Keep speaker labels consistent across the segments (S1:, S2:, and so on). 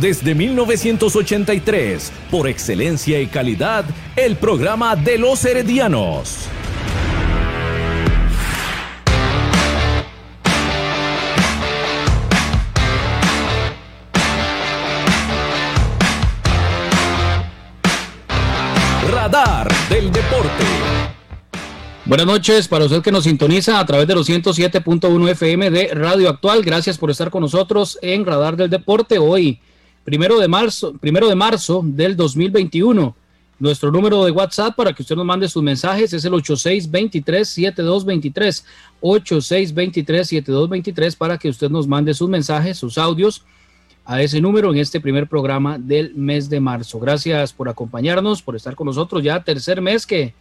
S1: Desde 1983, por excelencia y calidad, el programa de los heredianos. Radar del Deporte.
S2: Buenas noches para usted que nos sintoniza a través de los 107.1 FM de Radio Actual. Gracias por estar con nosotros en Radar del Deporte hoy, primero de marzo, primero de marzo del 2021. Nuestro número de WhatsApp para que usted nos mande sus mensajes es el 8623-7223. 8623-7223 para que usted nos mande sus mensajes, sus audios a ese número en este primer programa del mes de marzo. Gracias por acompañarnos, por estar con nosotros. Ya tercer mes que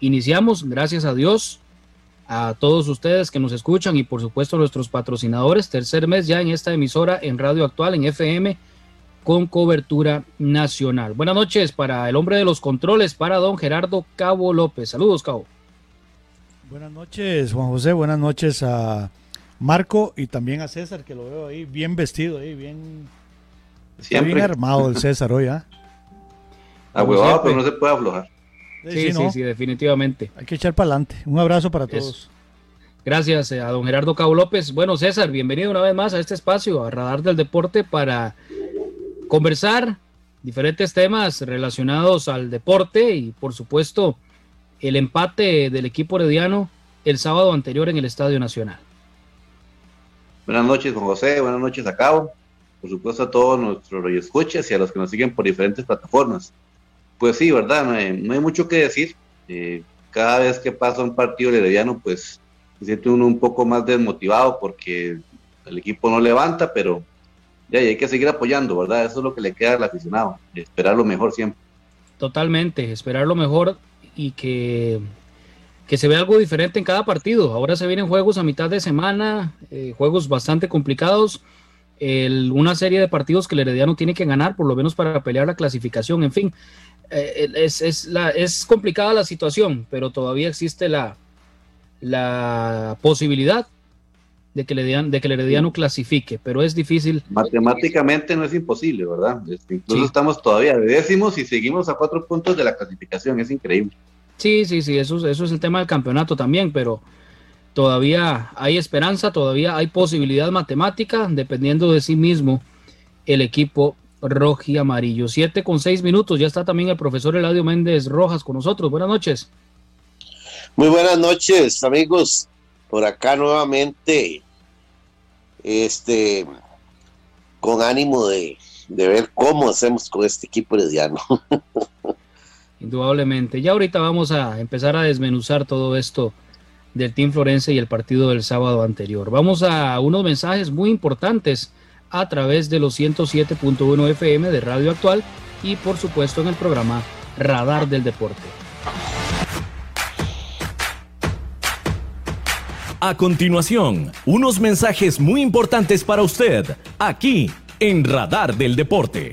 S2: iniciamos, gracias a Dios, a todos ustedes que nos escuchan y por supuesto a nuestros patrocinadores. Tercer mes ya en esta emisora en Radio Actual, en FM, con cobertura nacional. Buenas noches para el hombre de los controles, para don Gerardo Cabo López. Saludos, Cabo.
S3: Buenas noches, Juan José. Buenas noches a Marco y también a César, que lo veo ahí bien vestido, ahí bien,
S4: Siempre.
S3: bien armado el César hoy, ¿ah?
S4: Ahuevado, pero no se puede aflojar.
S2: Sí, sí,
S3: ¿no?
S2: sí, definitivamente.
S3: Hay que echar para adelante. Un abrazo para
S2: Eso.
S3: todos.
S2: Gracias eh, a don Gerardo Cabo López. Bueno, César, bienvenido una vez más a este espacio, a Radar del Deporte, para conversar diferentes temas relacionados al deporte y, por supuesto, el empate del equipo herediano el sábado anterior en el Estadio Nacional.
S4: Buenas noches, Juan José. Buenas noches a Cabo. Por supuesto, a todos nuestros escuchas y a los que nos siguen por diferentes plataformas. Pues sí, ¿verdad? No hay, no hay mucho que decir. Eh, cada vez que pasa un partido herediano, pues se siente uno un poco más desmotivado porque el equipo no levanta, pero y hay que seguir apoyando, ¿verdad? Eso es lo que le queda al aficionado, esperar lo mejor siempre.
S2: Totalmente, esperar lo mejor y que, que se vea algo diferente en cada partido. Ahora se vienen juegos a mitad de semana, eh, juegos bastante complicados, una serie de partidos que el Herediano tiene que ganar, por lo menos para pelear la clasificación. En fin, eh, es, es, la, es complicada la situación, pero todavía existe la, la posibilidad de que, el Herediano, de que el Herediano clasifique, pero es difícil.
S4: Matemáticamente no es imposible, ¿verdad? Este, incluso
S2: Sí.
S4: estamos todavía de décimos y seguimos a cuatro puntos de la clasificación, es increíble.
S2: Sí, sí, sí, eso, es- eso es el tema del campeonato también, pero todavía hay esperanza, todavía hay posibilidad matemática, dependiendo de sí mismo el equipo rojo y amarillo. Siete con seis minutos, ya está también el profesor Eladio Méndez Rojas con nosotros. Buenas noches.
S5: Muy buenas noches, amigos. Por acá nuevamente, este, con ánimo de, de ver cómo hacemos con este equipo herediano.
S2: Indudablemente. Ya ahorita vamos a empezar a desmenuzar todo esto del Team Florense y el partido del sábado anterior. Vamos a unos mensajes muy importantes a través de los 107.1 FM de Radio Actual y por supuesto en el programa Radar del Deporte.
S1: A continuación, unos mensajes muy importantes para usted, aquí en Radar del Deporte.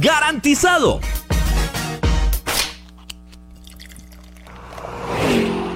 S1: ¡Garantizado!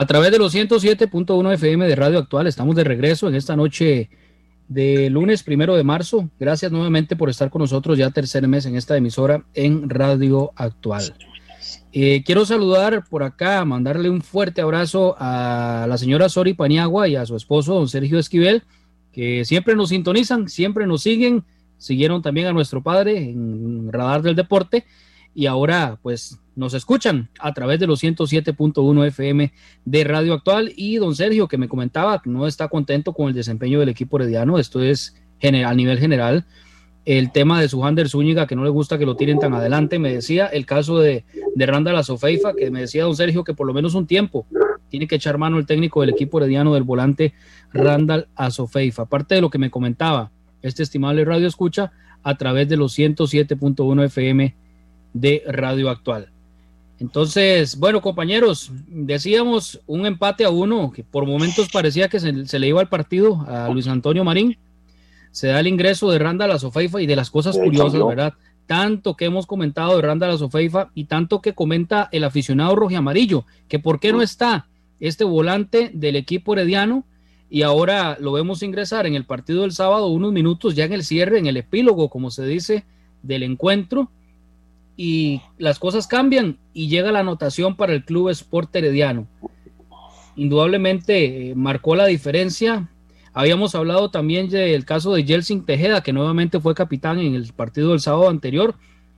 S2: A través de los 107.1 FM de Radio Actual estamos de regreso en esta noche de lunes primero de marzo. Gracias nuevamente por estar con nosotros ya tercer mes en esta emisora en Radio Actual. Eh, quiero saludar por acá, mandarle un fuerte abrazo a la señora Sori Paniagua y a su esposo, don Sergio Esquivel, que siempre nos sintonizan, siempre nos siguen, siguieron también a nuestro padre en Radar del Deporte y ahora pues nos escuchan a través de los 107.1 FM de Radio Actual. Y don Sergio que me comentaba no está contento con el desempeño del equipo herediano, esto es a nivel general, el tema de su Hander Zúñiga que no le gusta que lo tiren tan adelante, me decía el caso de, de Randall Azofeifa que me decía don Sergio que por lo menos un tiempo tiene que echar mano el técnico del equipo herediano del volante Randall Azofeifa, aparte de lo que me comentaba este estimable radio escucha a través de los 107.1 FM de Radio Actual. Entonces, bueno, compañeros, decíamos un empate a uno, que por momentos parecía que se, le iba al partido a Luis Antonio Marín. Se da el ingreso de Randa Sofeifa y de las cosas curiosas, ¿verdad? Tanto que hemos comentado de Randa Sofeifa y tanto que comenta el aficionado rojo y amarillo, que por qué no está este volante del equipo herediano y ahora lo vemos ingresar en el partido del sábado unos minutos ya en el cierre, en el epílogo, como se dice, del encuentro y las cosas cambian y llega la anotación para el Club Sport Herediano. Indudablemente eh, marcó la diferencia. Habíamos hablado también del caso de Jelsin Tejeda, que nuevamente fue capitán en el partido del sábado anterior.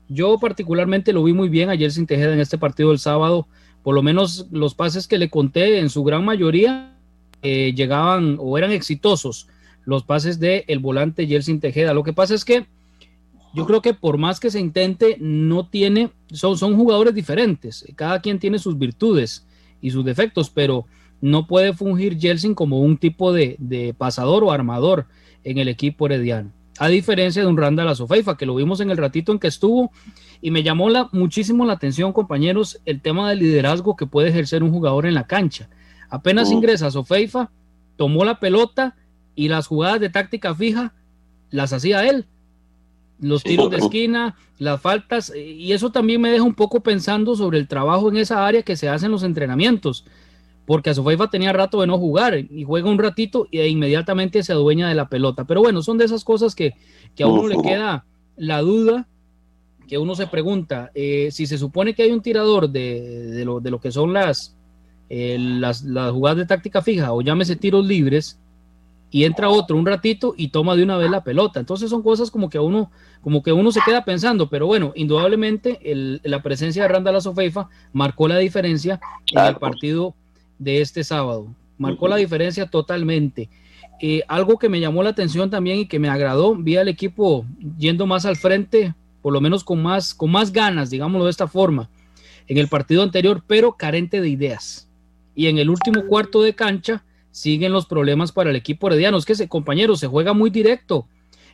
S2: Yo particularmente lo vi muy bien a Jelsin Tejeda en este partido del sábado. Por lo menos los pases que le conté en su gran mayoría eh, llegaban o eran exitosos los pases de el volante Jelsin Tejeda. Lo que pasa es que yo creo que por más que se intente, no tiene, son, son jugadores diferentes, cada quien tiene sus virtudes y sus defectos, pero no puede fungir Jelsin como un tipo de, pasador o armador en el equipo herediano. A diferencia de un Randall Azofeifa, que lo vimos en el ratito en que estuvo, y me llamó la, muchísimo la atención, compañeros, el tema del liderazgo que puede ejercer un jugador en la cancha. Apenas oh. ingresa Azofeifa, tomó la pelota y las jugadas de táctica fija las hacía él los tiros de esquina, las faltas, y eso también me deja un poco pensando sobre el trabajo en esa área que se hace en los entrenamientos, porque a Sofaifa tenía rato de no jugar y juega un ratito e inmediatamente se adueña de la pelota. Pero bueno, son de esas cosas que, a uno le queda la duda, que uno se pregunta, eh, si se supone que hay un tirador de, lo, de lo, que son las, eh, las, las, jugadas de táctica fija o llámese tiros libres, y entra otro un ratito y toma de una vez la pelota. Entonces son cosas como que uno, como que uno se queda pensando, pero bueno, indudablemente la presencia de Randall Sofeifa marcó la diferencia en el partido de este sábado. Marcó la diferencia totalmente. Eh, algo que me llamó la atención también y que me agradó, vi al equipo yendo más al frente, por lo menos con más, con más ganas, digámoslo de esta forma, en el partido anterior, pero carente de ideas. Y en el último cuarto de cancha siguen los problemas para el equipo herediano. Es que, ese compañero, se juega muy directo.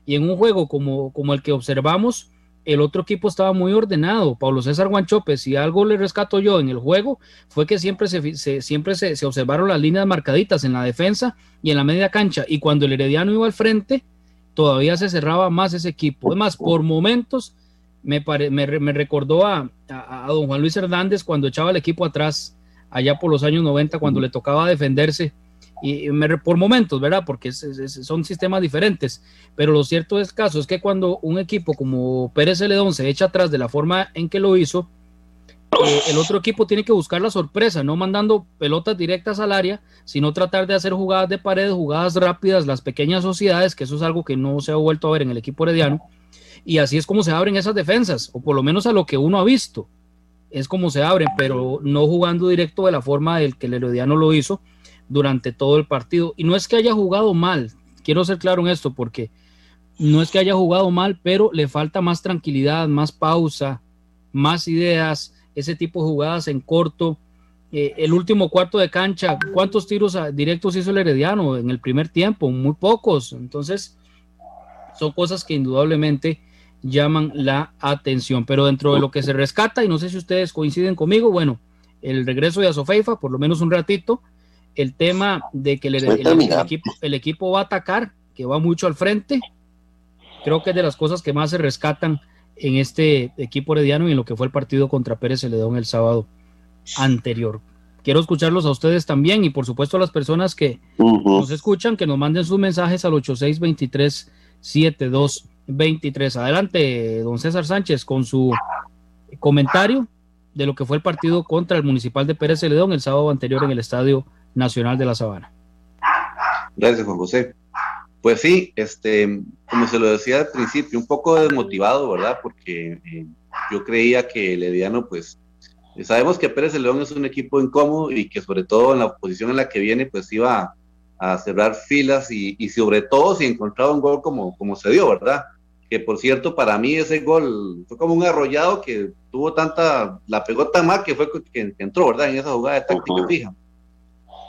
S2: Y en un juego como, como el que observamos, el otro equipo estaba muy ordenado. Pablo César Guanchope, si algo le rescato yo en el juego, fue que siempre se, siempre se, observaron las líneas marcaditas en la defensa y en la media cancha. Y cuando el Herediano iba al frente, todavía se cerraba más ese equipo. Además, por momentos me, me, recordó a, a, don Juan Luis Hernández cuando echaba el equipo atrás, allá por los años 90, cuando le tocaba defenderse por momentos, ¿verdad? Porque son sistemas diferentes, pero lo cierto es caso es que cuando un equipo como Pérez Celedón se echa atrás de la forma en que lo hizo, eh, el otro equipo tiene que buscar la sorpresa, no mandando pelotas directas al área, sino tratar de hacer jugadas de pared, jugadas rápidas, las pequeñas sociedades, que eso es algo que no se ha vuelto a ver en el equipo herediano, y así es como se abren esas defensas, o por lo menos a lo que uno ha visto, es como se abren, pero no jugando directo de la forma del que el herediano lo hizo, durante todo el partido. Y no es que haya jugado mal, quiero ser claro en esto, porque no es que haya jugado mal, pero le falta más tranquilidad, más pausa, más ideas, ese tipo de jugadas en corto. Eh, el último cuarto de cancha, ¿cuántos tiros directos hizo el Herediano en el primer tiempo? Muy pocos. Entonces, son cosas que indudablemente llaman la atención. Pero dentro de lo que se rescata, y no sé si ustedes coinciden conmigo, bueno, el regreso de Azofeifa, por lo menos un ratito, el tema de que el, equipo, el, equipo, va a atacar, que va mucho al frente, creo que es de las cosas que más se rescatan en este equipo herediano y en lo que fue el partido contra Pérez Celedón el sábado anterior. Quiero escucharlos a ustedes también y por supuesto a las personas que nos escuchan, que nos manden sus mensajes al 8623-7223. Adelante, don César Sánchez, con su comentario de lo que fue el partido contra el Municipal de Pérez Celedón el sábado anterior en el estadio Nacional de la Sabana.
S4: Gracias, Juan José. Pues sí, este, como se lo decía al principio, un poco desmotivado, ¿verdad? Porque eh, yo creía que el Ediano, pues, sabemos que Pérez de León es un equipo incómodo y que sobre todo en la posición en la que viene, pues iba a, cerrar filas y, y, sobre todo si encontraba un gol como, como se dio, ¿verdad? Que por cierto, para mí ese gol fue como un arrollado que tuvo tanta, la pegó tan mal que fue que, entró, ¿verdad? En esa jugada de táctica fija.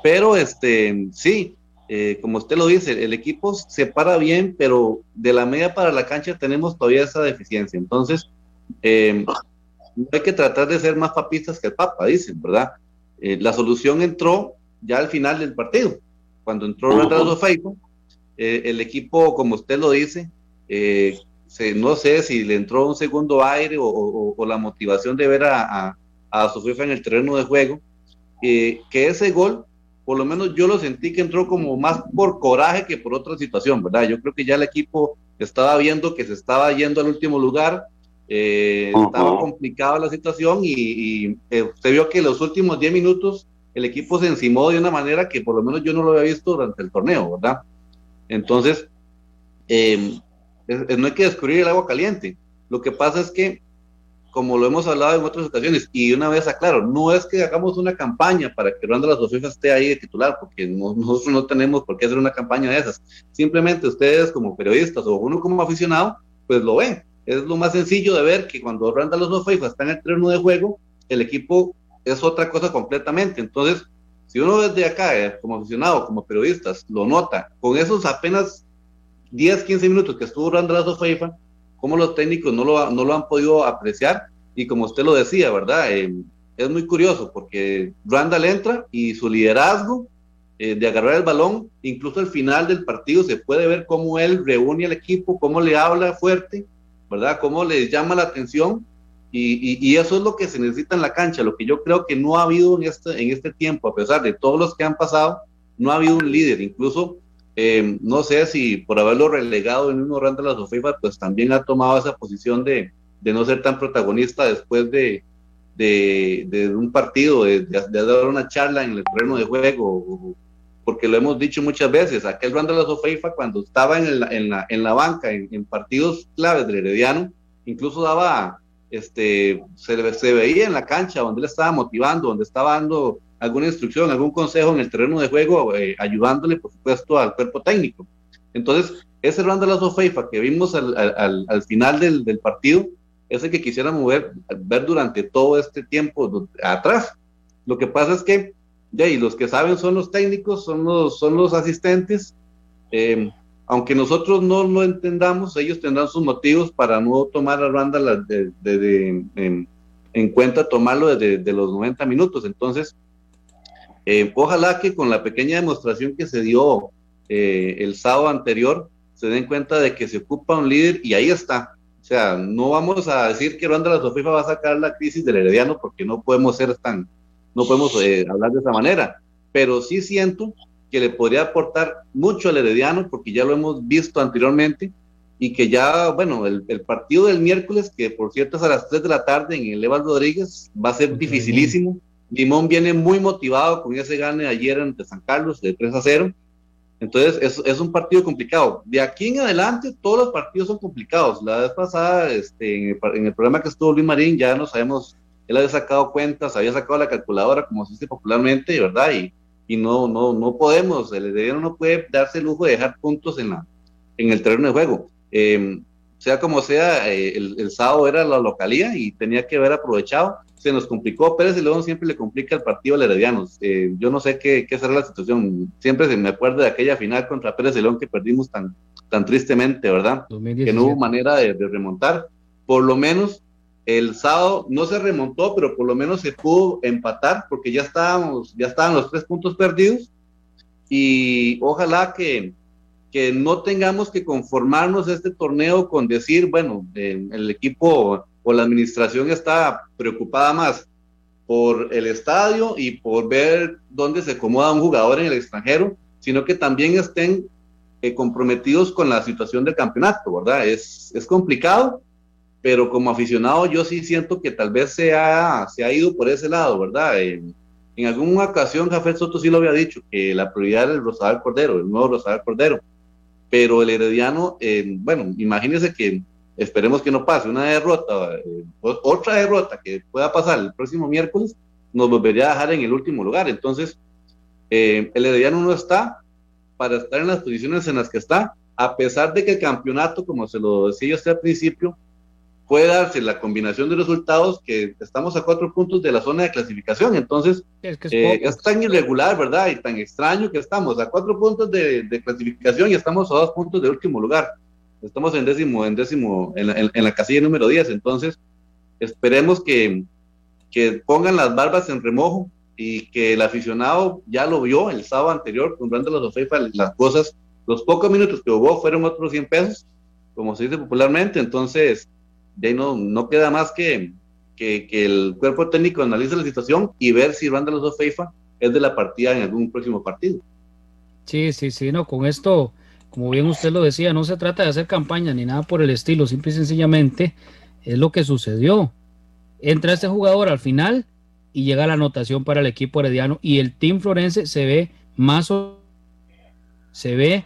S4: Pero este, sí, eh, como usted lo dice, el equipo se para bien, pero de la media para la cancha tenemos todavía esa deficiencia. Entonces, eh, hay que tratar de ser más papistas que el Papa, dicen, ¿verdad? Eh, la solución entró ya al final del partido. Cuando entró Randall uh el equipo, como usted lo dice, se, no sé si le entró un segundo aire o, la motivación de ver a, a, a en el terreno de juego, que ese gol por lo menos yo lo sentí que entró como más por coraje que por otra situación, ¿verdad? Yo creo que ya el equipo estaba viendo que se estaba yendo al último lugar, eh, estaba complicada la situación y, eh, se vio que en los últimos 10 minutos el equipo se encimó de una manera que por lo menos yo no lo había visto durante el torneo, ¿verdad? Entonces, eh, no hay que descubrir el agua caliente. Lo que pasa es que como lo hemos hablado en otras ocasiones, y una vez aclaro, no es que hagamos una campaña para que Randa las FIFA esté ahí de titular, porque nosotros no tenemos por qué hacer una campaña de esas. Simplemente ustedes como periodistas o uno como aficionado, pues lo ven. Es lo más sencillo de ver que cuando Randa los FIFA está en el terreno de juego, el equipo es otra cosa completamente. Entonces, si uno desde acá, eh, como aficionado, como periodistas, lo nota, con esos apenas 10, 15 minutos que estuvo Randa las FIFA, cómo los técnicos no lo, no lo han podido apreciar y como usted lo decía, ¿verdad? Eh, es muy curioso porque Randall entra y su liderazgo eh, de agarrar el balón, incluso al final del partido se puede ver cómo él reúne al equipo, cómo le habla fuerte, ¿verdad? Cómo le llama la atención y, y, eso es lo que se necesita en la cancha, lo que yo creo que no ha habido en este, en este tiempo, a pesar de todos los que han pasado, no ha habido un líder, incluso eh, no sé si por haberlo relegado en un de la FIFA, pues también ha tomado esa posición de, de no ser tan protagonista después de, de, un partido, de, dar una charla en el terreno de juego, porque lo hemos dicho muchas veces, aquel Randall Sofeifa cuando estaba en, en, la, en la banca, en, partidos claves del Herediano, incluso daba, este, se, se veía en la cancha donde él estaba motivando, donde estaba dando alguna instrucción, algún consejo en el terreno de juego, eh, ayudándole, por supuesto, al cuerpo técnico. Entonces, ese Randall Sofeifa que vimos al, al, al final del, del, partido, es el que quisiéramos ver, ver durante todo este tiempo atrás. Lo que pasa es que, ya, y los que saben son los técnicos, son los, son los asistentes. Eh, aunque nosotros no lo entendamos, ellos tendrán sus motivos para no tomar a Randall de, de, en, en, cuenta, tomarlo desde los 90 minutos. Entonces, eh, ojalá que con la pequeña demostración que se dio eh, el sábado anterior, se den cuenta de que se ocupa un líder y ahí está. O sea, no vamos a decir que Ruanda la Sofifa va a sacar la crisis del Herediano porque no podemos ser tan, no podemos eh, hablar de esa manera, pero sí siento que le podría aportar mucho al Herediano porque ya lo hemos visto anteriormente y que ya, bueno, el, partido del miércoles, que por cierto es a las 3 de la tarde en el Eval Rodríguez, va a ser dificilísimo Limón viene muy motivado con ese gane ayer ante San Carlos de 3 a 0. Entonces es, un partido complicado. De aquí en adelante todos los partidos son complicados. La vez pasada, este, en, el, en programa que estuvo Luis Marín, ya no sabemos, él había sacado cuentas, había sacado la calculadora, como se dice popularmente, ¿verdad? Y, no, no, no podemos, el heredero no puede darse el lujo de dejar puntos en, la, en el terreno de juego. Eh, sea como sea, eh, el, el, sábado era la localía y tenía que haber aprovechado se nos complicó. Pérez y León siempre le complica el partido al Herediano. Eh, yo no sé qué, qué, será la situación. Siempre se me acuerda de aquella final contra Pérez y León que perdimos tan, tan tristemente, ¿verdad? Que no hubo manera de, remontar. Por lo menos el sábado no se remontó, pero por lo menos se pudo empatar porque ya estábamos, ya estaban los tres puntos perdidos. Y ojalá que, que no tengamos que conformarnos este torneo con decir, bueno, eh, el equipo o la administración está preocupada más por el estadio y por ver dónde se acomoda un jugador en el extranjero, sino que también estén eh, comprometidos con la situación del campeonato, ¿verdad? Es, es complicado, pero como aficionado yo sí siento que tal vez se ha, se ha ido por ese lado, ¿verdad? en alguna ocasión Jafet Soto sí lo había dicho, que la prioridad era el Rosadal Cordero, el nuevo Rosadal Cordero, pero el Herediano, eh, bueno, imagínense que esperemos que no pase una derrota, eh, otra derrota que pueda pasar el próximo miércoles, nos volvería a dejar en el último lugar. Entonces, eh, el Herediano no está para estar en las posiciones en las que está, a pesar de que el campeonato, como se lo decía usted al principio, puede darse la combinación de resultados que estamos a cuatro puntos de la zona de clasificación. Entonces, es, eh, tan irregular, ¿verdad? Y tan extraño que estamos a cuatro puntos de, de clasificación y estamos a dos puntos de último lugar. Estamos en décimo, en décimo, en la, en, la casilla número 10. Entonces, esperemos que, que pongan las barbas en remojo y que el aficionado ya lo vio el sábado anterior comprando los Ofeifa, las cosas, los pocos minutos que hubo fueron otros 100 pesos, como se dice popularmente, entonces ya no, queda más que, que, el cuerpo técnico analice la situación y ver si Randa los Ofeifa es de la partida en algún próximo partido.
S2: Sí, sí, sí, no, con esto como bien usted lo decía, no se trata de hacer campaña ni nada por el estilo, simple y sencillamente es lo que sucedió. Entra este jugador al final y llega la anotación para el equipo herediano y el Team Florense se ve más o se ve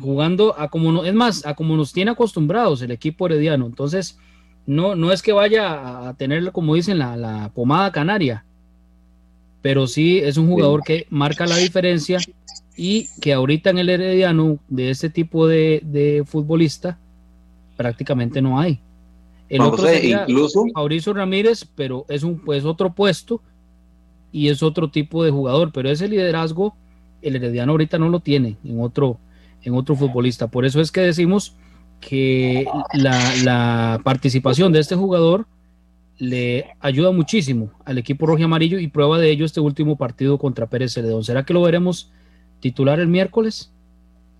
S2: jugando a como no, es más, a como nos tiene acostumbrados el equipo herediano. Entonces, no, no es que vaya a tener, como dicen, la, la pomada canaria, pero sí es un jugador que marca la diferencia y que ahorita en el Herediano de este tipo de, futbolista prácticamente no hay. El otro incluso Mauricio Ramírez, pero es un pues otro puesto y es otro tipo de jugador, pero ese liderazgo el Herediano ahorita no lo tiene en otro en otro futbolista. Por eso es que decimos que la, participación de este jugador le ayuda muchísimo al equipo rojo y amarillo y prueba de ello este último partido contra Pérez Celedón. ¿Será que lo veremos titular el miércoles.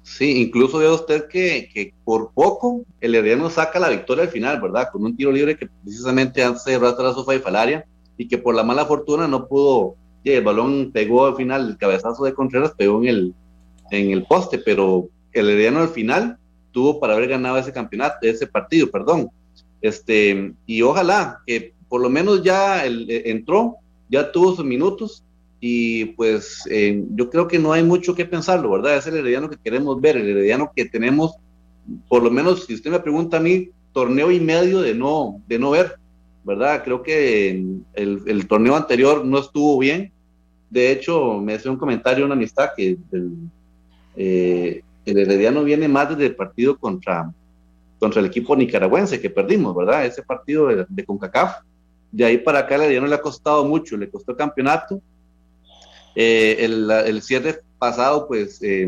S4: Sí, incluso ve usted que, que, por poco el Herediano saca la victoria al final, ¿verdad? Con un tiro libre que precisamente hace de la sofá y Falaria y que por la mala fortuna no pudo, el balón pegó al final, el cabezazo de Contreras pegó en el, en el poste, pero el Herediano al final tuvo para haber ganado ese campeonato, ese partido, perdón. Este, y ojalá que por lo menos ya el, eh, entró, ya tuvo sus minutos y pues eh, yo creo que no hay mucho que pensarlo, ¿verdad? Es el herediano que queremos ver, el herediano que tenemos, por lo menos si usted me pregunta a mí, torneo y medio de no, de no ver, ¿verdad? Creo que el, el torneo anterior no estuvo bien. De hecho, me hacía un comentario, una amistad, que el, eh, el Herediano viene más desde el partido contra, contra el equipo nicaragüense que perdimos, ¿verdad? Ese partido de, CONCACAF. De ahí para acá el Herediano le ha costado mucho, le costó el campeonato. Eh, el, el, cierre pasado, pues, eh,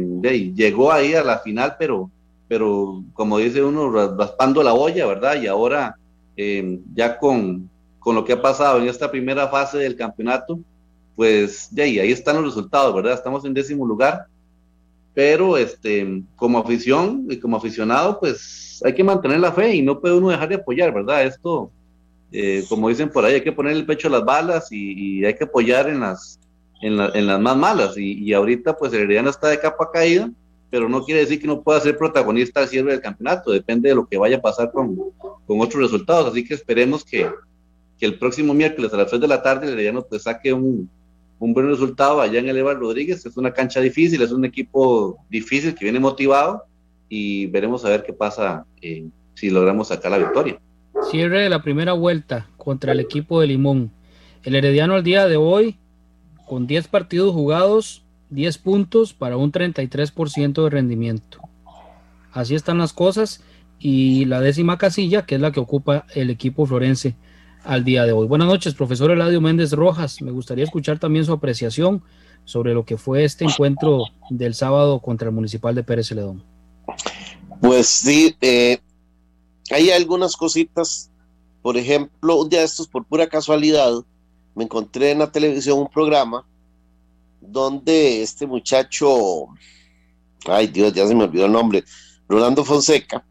S4: llegó ahí a la final, pero, pero como dice uno, raspando la olla, ¿verdad? Y ahora eh, ya con, con, lo que ha pasado en esta primera fase del campeonato, pues ya ahí, ahí están los resultados, ¿verdad? Estamos en décimo lugar, pero este, como afición y como aficionado, pues hay que mantener la fe y no puede uno dejar de apoyar, ¿verdad? Esto, eh, como dicen por ahí, hay que poner el pecho a las balas y, hay que apoyar en las, en, las más malas. Y, y ahorita, pues Herediano está de capa caída pero no quiere decir que no pueda ser protagonista al cierre del campeonato, depende de lo que vaya a pasar con, con otros resultados, así que esperemos que, que, el próximo miércoles a las 3 de la tarde Herediano pues saque un, un buen resultado allá en el Evar Rodríguez, es una cancha difícil, es un equipo difícil que viene motivado y veremos a ver qué pasa eh, si logramos sacar la victoria.
S2: Cierre de la primera vuelta contra el equipo de Limón. El Herediano al día de hoy, con 10 partidos jugados, 10 puntos para un 33% de rendimiento. Así están las cosas y la décima casilla, que es la que ocupa el equipo florense al día de hoy. Buenas noches, profesor Eladio Méndez Rojas. Me gustaría escuchar también su apreciación sobre lo que fue este encuentro del sábado contra el Municipal de Pérez Celedón.
S5: Pues sí, eh, hay algunas cositas. Por ejemplo, un día de estos, por pura casualidad, me encontré en la televisión un programa donde este muchacho, ay Dios, ya se me olvidó el nombre, Rolando Fonseca,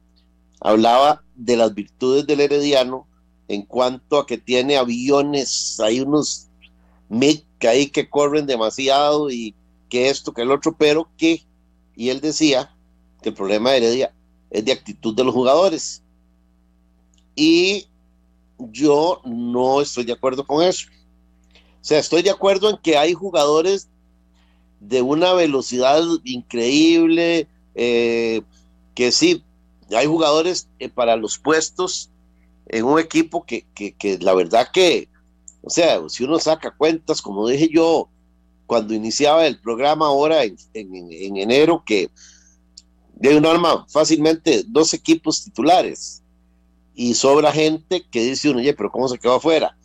S5: hablaba de las virtudes del herediano en cuanto a que tiene aviones, hay unos MiG ahí que corren demasiado y que esto, que el otro, pero que, y él decía que el problema de Heredia es de actitud de los jugadores. Y yo no estoy de acuerdo con eso. O sea, estoy de acuerdo en que hay jugadores de una velocidad increíble, eh, que sí, hay jugadores eh, para los puestos en un equipo que, la verdad que, o sea, si uno saca cuentas, como dije yo cuando iniciaba el programa ahora en, enero, que de un arma fácilmente dos equipos titulares y sobra gente que dice uno, oye, pero ¿cómo se quedó afuera?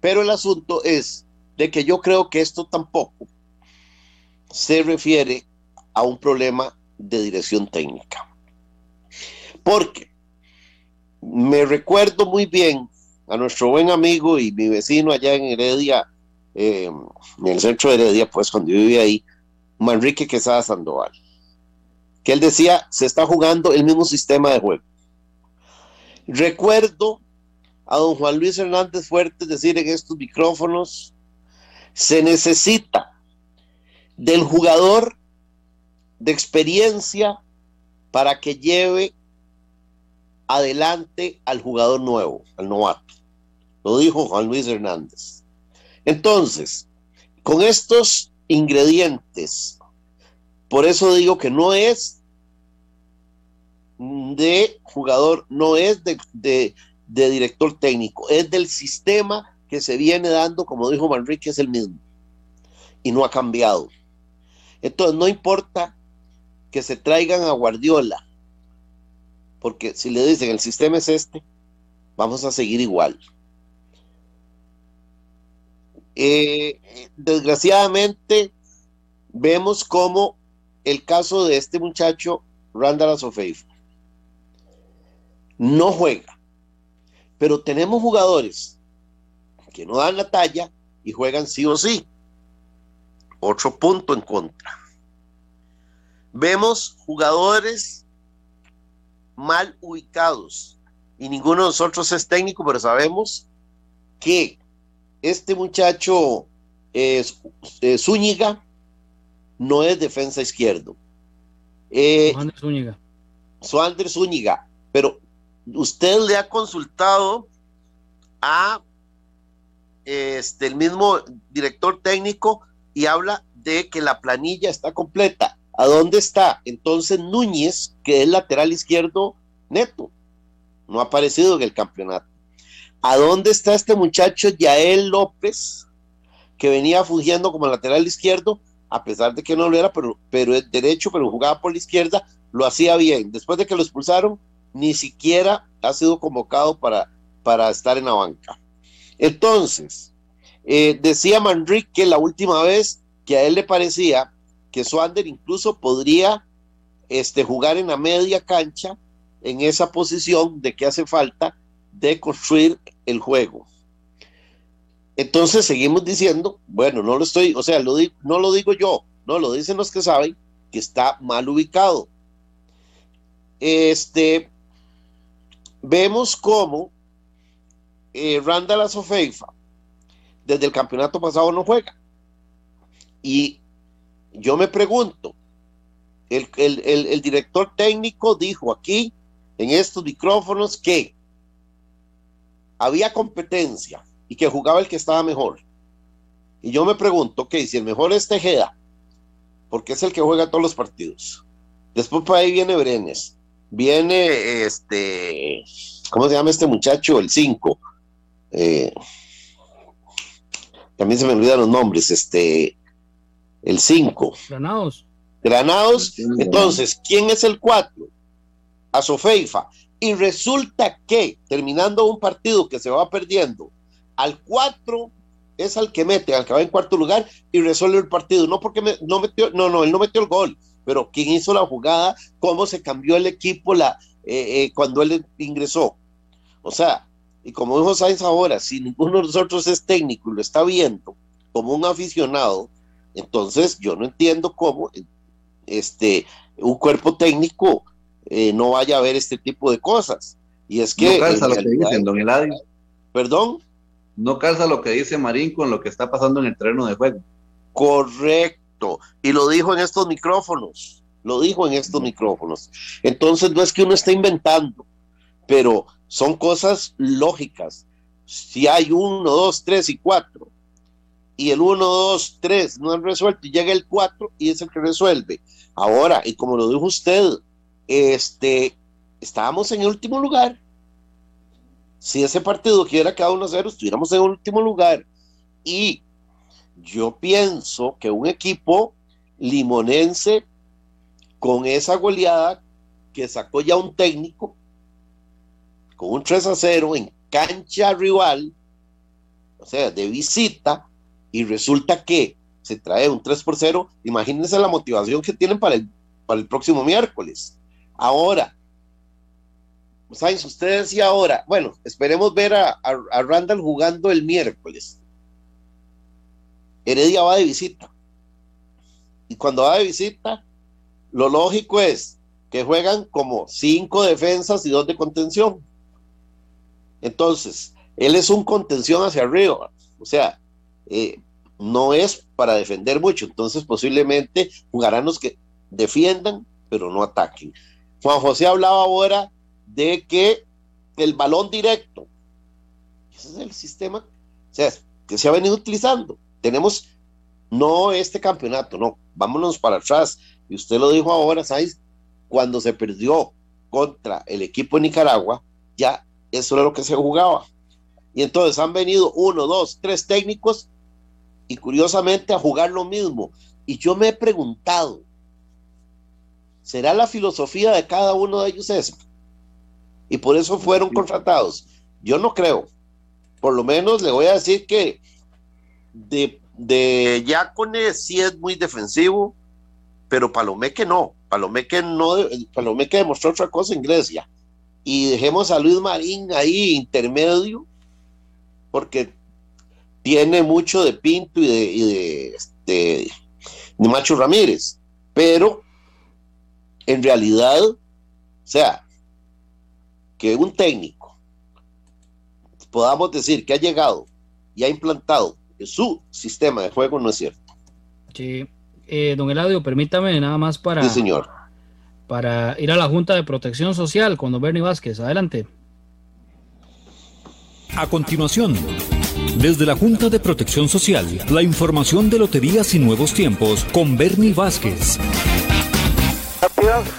S5: Pero el asunto es de que yo creo que esto tampoco se refiere a un problema de dirección técnica. Porque me recuerdo muy bien a nuestro buen amigo y mi vecino allá en Heredia, eh, en el centro de Heredia, pues cuando yo vivía ahí, Manrique Quesada Sandoval, que él decía, se está jugando el mismo sistema de juego. Recuerdo a don Juan Luis Hernández Fuertes decir en estos micrófonos, se necesita del jugador de experiencia para que lleve adelante al jugador nuevo, al novato. Lo dijo Juan Luis Hernández. Entonces, con estos ingredientes, por eso digo que no es de jugador, no es de, de director técnico, es del sistema que se viene dando, como dijo Manrique, es el mismo. Y no ha cambiado. Entonces, no importa que se traigan a Guardiola, porque si le dicen el sistema es este, vamos a seguir igual. Eh, desgraciadamente, vemos como el caso de este muchacho, Randall Asofeif, no juega, pero tenemos jugadores que no dan la talla y juegan sí o sí. Otro punto en contra. Vemos jugadores mal ubicados y ninguno de nosotros es técnico, pero sabemos que este muchacho es, Zúñiga no es defensa izquierdo. Eh, Zúñiga. Zúñiga, pero usted le ha consultado a este, el mismo director técnico y habla de que la planilla está completa. ¿A dónde está? Entonces Núñez, que es lateral izquierdo neto, no ha aparecido en el campeonato. ¿A dónde está este muchacho Yael López, que venía fungiendo como lateral izquierdo, a pesar de que no lo era, pero, pero derecho, pero jugaba por la izquierda, lo hacía bien. Después de que lo expulsaron, ni siquiera ha sido convocado para, para estar en la banca. Entonces, eh, decía Manrique la última vez que a él le parecía que Swander incluso podría este, jugar en la media cancha en esa posición de que hace falta de construir el juego. Entonces seguimos diciendo, bueno, no lo estoy, o sea, lo no lo digo yo, no lo dicen los que saben que está mal ubicado. Este, vemos cómo eh, Randall Azofeifa desde el campeonato pasado no juega. Y yo me pregunto, el, el, director técnico dijo aquí, en estos micrófonos, que había competencia y que jugaba el que estaba mejor. Y yo me pregunto, ok, si el mejor es Tejeda, porque es el que juega todos los partidos. Después por ahí viene Brenes, viene este, ¿cómo se llama este muchacho? El 5. Eh, también se me olvidan los nombres, este, el 5.
S2: Granados.
S5: Granados. Entonces, ¿quién es el 4? Sofeifa. Y resulta que, terminando un partido que se va perdiendo, al 4 es al que mete, al que va en cuarto lugar y resuelve el partido. No porque no metió, no, no, él no metió el gol, pero quién hizo la jugada, cómo se cambió el equipo la, eh, eh, cuando él ingresó. O sea, y como dijo Sainz ahora, si ninguno de nosotros es técnico y lo está viendo como un aficionado, entonces yo no entiendo cómo este, un cuerpo técnico eh, no vaya a ver este tipo de cosas. Y es que...
S4: No calza lo que dicen, don Eladio.
S5: ¿Perdón?
S4: No calza lo que dice Marín con lo que está pasando en el terreno de juego.
S5: Correcto. Y lo dijo en estos micrófonos. Lo dijo en estos micrófonos. Entonces no es que uno esté inventando, pero son cosas lógicas. Si hay uno, dos, tres y cuatro, y el uno, dos, tres no han resuelto, y llega el cuatro y es el que resuelve. Ahora, y como lo dijo usted, este, estábamos en el último lugar. Si ese partido hubiera quedado 1 0, estuviéramos en el último lugar. Y yo pienso que un equipo limonense con esa goleada que sacó ya un técnico, con un 3 a 0 en cancha rival, o sea, de visita, y resulta que se trae un 3 por 0, imagínense la motivación que tienen para el, para el próximo miércoles. Ahora, Sainz, usted decía ahora, bueno, esperemos ver a, a Randall jugando el miércoles. Heredia va de visita. Y cuando va de visita, lo lógico es que juegan como cinco defensas y dos de contención. Entonces, él es un contención hacia arriba, o sea, eh, no es para defender mucho, entonces posiblemente jugarán los que defiendan, pero no ataquen. Juan José hablaba ahora de que el balón directo, ese es el sistema que se ha venido utilizando. Tenemos no este campeonato, no, vámonos para atrás. Y usted lo dijo ahora, ¿sabes? Cuando se perdió contra el equipo de Nicaragua, ya eso era lo que se jugaba. Y entonces han venido uno, dos, tres técnicos y curiosamente a jugar lo mismo. Y yo me he preguntado, ¿será la filosofía de cada uno de ellos esa? Y por eso fueron contratados. Yo no creo. Por lo menos le voy a decir que de, de Yacone sí es muy defensivo, pero Palomeque no. Palomeque no, Palomeque demostró otra cosa en Grecia y dejemos a Luis Marín ahí intermedio, porque tiene mucho de Pinto y de, este, de, Macho Ramírez, pero en realidad, o sea, que un técnico podamos decir que ha llegado y ha implantado su sistema de juego no es cierto.
S2: Sí, eh, don Eladio, permítame nada más para,
S5: sí, señor
S2: para ir a la Junta de Protección Social con don Bernie Vázquez. Adelante.
S6: A continuación, desde la Junta de Protección Social, la información de Loterías y Nuevos Tiempos con Bernie Vázquez.
S7: Gracias,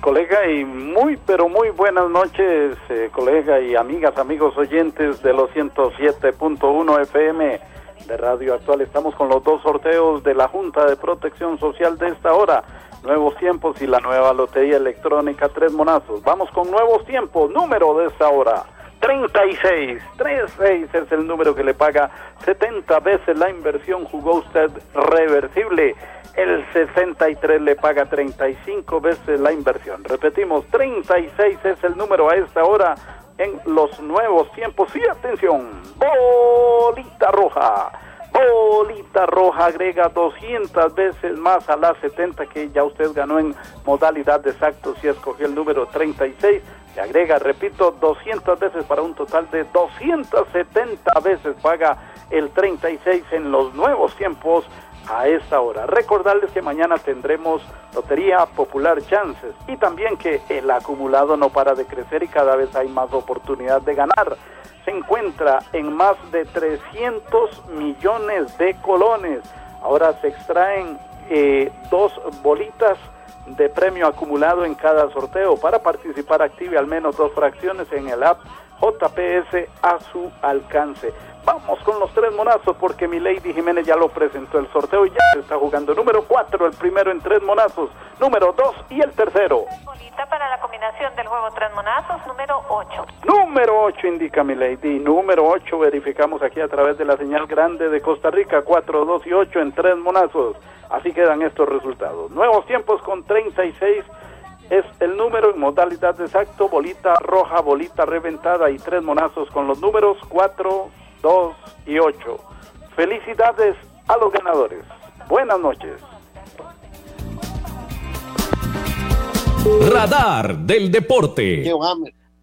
S7: colega, y muy, pero muy buenas noches, eh, colega y amigas, amigos oyentes de los 107.1 FM de Radio Actual. Estamos con los dos sorteos de la Junta de Protección Social de esta hora. Nuevos tiempos y la nueva lotería electrónica Tres Monazos. Vamos con nuevos tiempos, número de esta hora. 36, 36 es el número que le paga 70 veces la inversión, jugó usted reversible. El 63 le paga 35 veces la inversión. Repetimos, 36 es el número a esta hora en los nuevos tiempos. Y atención, bolita roja Bolita Roja agrega 200 veces más a las 70 que ya usted ganó en modalidad de exacto si escogió el número 36. Le agrega, repito, 200 veces para un total de 270 veces paga el 36 en los nuevos tiempos a esta hora. Recordarles que mañana tendremos Lotería Popular Chances y también que el acumulado no para de crecer y cada vez hay más oportunidad de ganar se encuentra en más de 300 millones de colones. Ahora se extraen eh, dos bolitas de premio acumulado en cada sorteo. Para participar active al menos dos fracciones en el app JPS a su alcance. Vamos con los tres monazos porque mi Lady Jiménez ya lo presentó el sorteo y ya se está jugando. Número 4, el primero en tres monazos. Número 2 y el tercero.
S8: Bolita para la combinación del juego tres monazos, número 8.
S7: Número 8 indica mi Lady. Número 8 verificamos aquí a través de la señal grande de Costa Rica. 4, 2 y 8 en tres monazos. Así quedan estos resultados. Nuevos tiempos con 36 es el número en modalidad exacto, bolita roja, bolita reventada y tres monazos con los números 4, 2 y 8. Felicidades a los ganadores. Buenas noches.
S1: Radar del Deporte.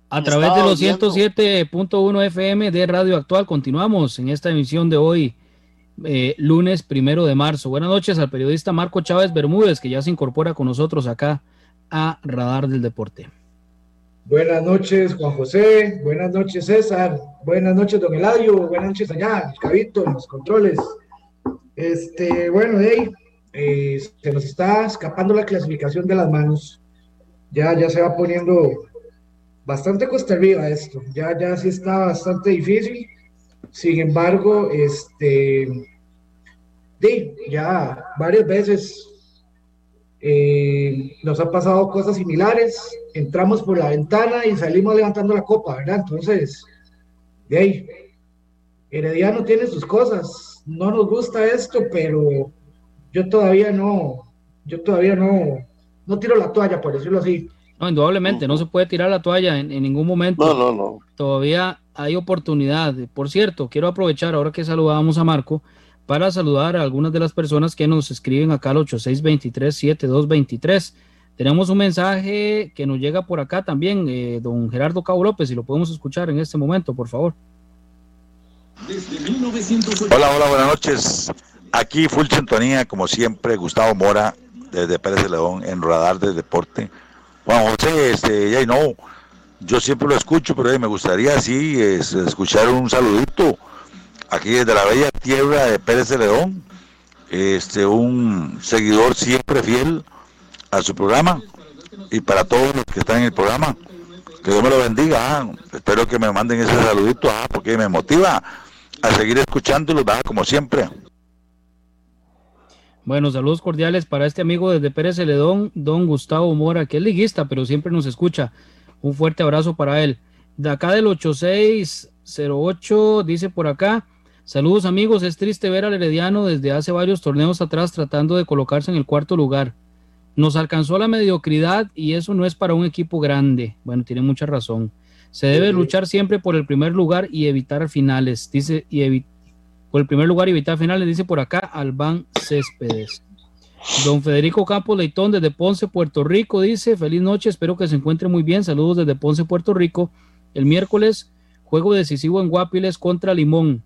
S2: A través de los 107.1 FM de Radio Actual continuamos en esta emisión de hoy, eh, lunes primero de marzo. Buenas noches al periodista Marco Chávez Bermúdez, que ya se incorpora con nosotros acá a Radar del Deporte.
S9: Buenas noches, Juan José. Buenas noches, César. Buenas noches, don Eladio. Buenas noches allá, Cabito, en los controles. Este, bueno, hey, eh, se nos está escapando la clasificación de las manos. Ya, ya se va poniendo bastante cuesta arriba esto. Ya, ya sí está bastante difícil. Sin embargo, este, sí, ya varias veces eh, nos han pasado cosas similares, entramos por la ventana y salimos levantando la copa, ¿verdad? Entonces, de ahí, Herediano tiene sus cosas, no nos gusta esto, pero yo todavía no, yo todavía no, no tiro la toalla, por decirlo así.
S2: No, indudablemente, no se puede tirar la toalla en, en, ningún momento.
S5: No, no, no.
S2: Todavía hay oportunidad. Por cierto, quiero aprovechar ahora que saludamos a Marco para saludar a algunas de las personas que nos escriben acá al 8623-7223. Tenemos un mensaje que nos llega por acá también, eh, don Gerardo Cabo López, y lo podemos escuchar en este momento, por favor.
S10: Hola, hola, buenas noches. Aquí full sintonía, como siempre, Gustavo Mora, desde Pérez de León, en Radar de Deporte. Juan José, este, ya no, yo siempre lo escucho, pero me gustaría es, escuchar un saludito aquí desde la bella tierra de Pérez de León, este, un seguidor siempre fiel a su programa y para todos los que están en el programa. Que Dios me lo bendiga. Ah, espero que me manden ese saludito ah, porque me motiva a seguir escuchándolos, como siempre.
S2: Bueno, saludos cordiales para este amigo desde Pérez Celedón, don Gustavo Mora, que es liguista, pero siempre nos escucha. Un fuerte abrazo para él. De acá del 8608, dice por acá, Saludos amigos, es triste ver al Herediano desde hace varios torneos atrás tratando de colocarse en el cuarto lugar. Nos alcanzó la mediocridad y eso no es para un equipo grande. Bueno, tiene mucha razón. Se debe luchar siempre por el primer lugar y evitar finales. Dice, y por el primer lugar y evitar finales, dice por acá Albán Céspedes. Don Federico Campos Leitón desde Ponce, Puerto Rico, dice, feliz noche, espero que se encuentre muy bien. Saludos desde Ponce, Puerto Rico. El miércoles, juego decisivo en Guapiles contra Limón.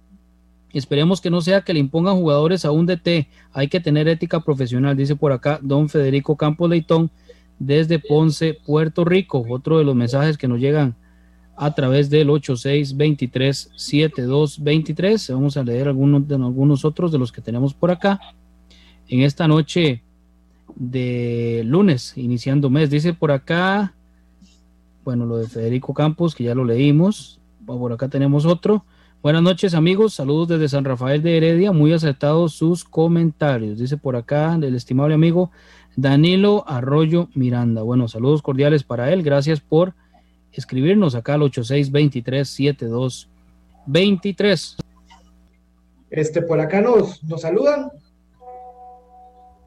S2: Esperemos que no sea que le impongan jugadores a un DT. Hay que tener ética profesional, dice por acá don Federico Campos Leitón desde Ponce, Puerto Rico. Otro de los mensajes que nos llegan a través del 8623-7223. Vamos a leer algunos de algunos otros de los que tenemos por acá. En esta noche de lunes, iniciando mes, dice por acá, bueno, lo de Federico Campos, que ya lo leímos. Por acá tenemos otro. Buenas noches amigos, saludos desde San Rafael de Heredia, muy acertados sus comentarios. Dice por acá el estimable amigo Danilo Arroyo Miranda. Bueno, saludos cordiales para él, gracias por escribirnos acá al 86237223.
S9: Este, por acá nos, nos saludan,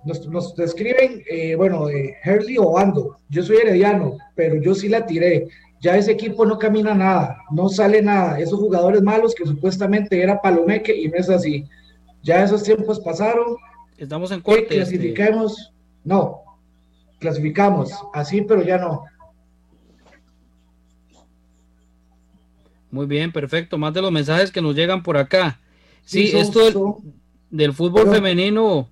S9: nos, nos describen, eh, bueno, de Herley Obando. Yo soy herediano, pero yo sí la tiré. Ya ese equipo no camina nada, no sale nada. Esos jugadores malos que supuestamente era Palomeque y no es así. Ya esos tiempos pasaron.
S2: Estamos en corte. Este.
S9: Clasificamos, no, clasificamos así, pero ya no.
S2: Muy bien, perfecto. Más de los mensajes que nos llegan por acá. Sí, esto del, fútbol femenino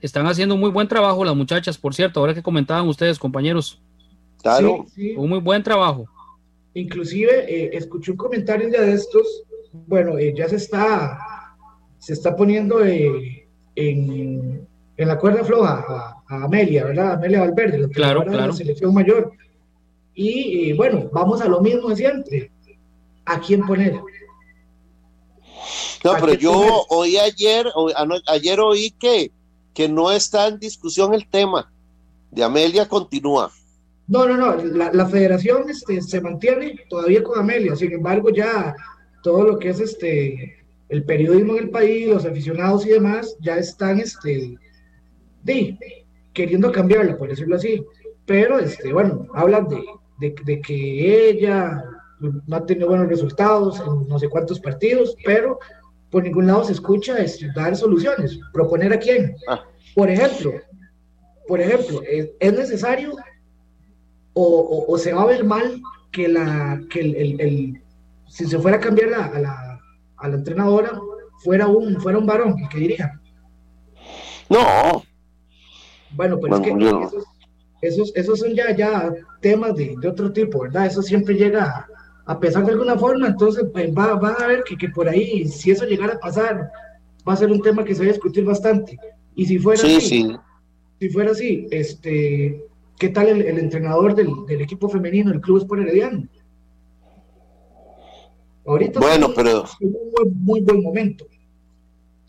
S2: están haciendo muy buen trabajo las muchachas, por cierto, ahora que comentaban ustedes, compañeros.
S5: Claro.
S2: Un muy buen trabajo.
S9: Inclusive, eh, escuché un comentario de estos, bueno, eh, ya se está, se está poniendo eh, en, la cuerda floja a, Amelia, ¿verdad? Amelia Valverde, la
S2: claro, claro. la
S9: selección mayor. Y bueno, vamos a lo mismo de siempre a quién poner.
S5: No, pero yo oí ayer, ayer oí que, que no está en discusión el tema. De Amelia continúa.
S9: No, no, no, la, federación este, se mantiene todavía con Amelia, sin embargo ya todo lo que es este el periodismo en el país, los aficionados y demás, ya están este, queriendo cambiarla, por decirlo así. Pero este, bueno, hablan de, de que ella no ha tenido buenos resultados en no sé cuántos partidos, pero por ningún lado se escucha es, dar soluciones, proponer a quién. Ah. Por ejemplo, por ejemplo, ¿es, necesario o, se va a ver mal que, la, que el, si se fuera a cambiar la, a, la, a la entrenadora, fuera un, fuera un varón el que dirija?
S5: No.
S9: Bueno, pues es que esos, esos, son ya, ya temas de, de, otro tipo, ¿verdad? Eso siempre llega a pesar de alguna forma, entonces pues, va, va, a ver que, que, por ahí, si eso llegara a pasar, va a ser un tema que se va a discutir bastante. Y si fuera así, si fuera así, este, ¿qué tal el, el entrenador del, del, equipo femenino del Club Sport Herediano? Ahorita
S5: bueno, pero...
S9: un muy, muy buen momento.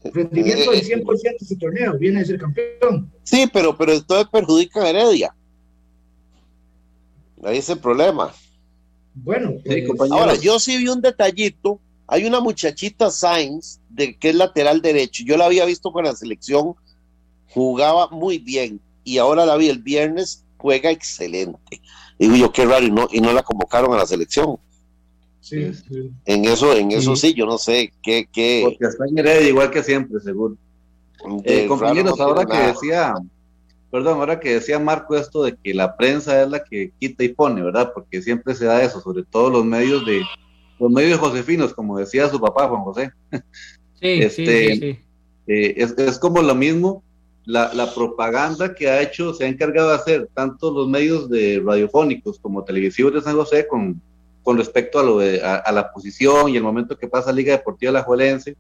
S9: Rendimiento del 100% de ese torneo, viene a ser campeón.
S5: Sí, pero, pero esto perjudica a Heredia. Ahí es el problema.
S9: Bueno,
S5: pues, ahora yo sí vi un detallito. Hay una muchachita Sainz, de, que es lateral derecho. Yo la había visto con la selección, jugaba muy bien. Y ahora la vi el viernes, juega excelente. Digo yo, qué raro, y no, y no la convocaron a la selección.
S9: Sí,
S5: En eso, en eso sí, yo no sé qué. qué...
S4: Porque está en igual que siempre, seguro. Eh, compañeros, ahora que decía perdón, ahora que decía Marco esto de que la prensa es la que quita y pone, ¿verdad? Porque siempre se da eso, sobre todo los medios de los medios josefinos, como decía su papá Juan José.
S2: Sí, este, sí, sí,
S4: eh, es, como lo mismo, la, propaganda que ha hecho, se ha encargado de hacer tanto los medios de radiofónicos como televisivos de San José con, con respecto a, lo de, a, la posición y el momento que pasa Liga Deportiva La Juelense.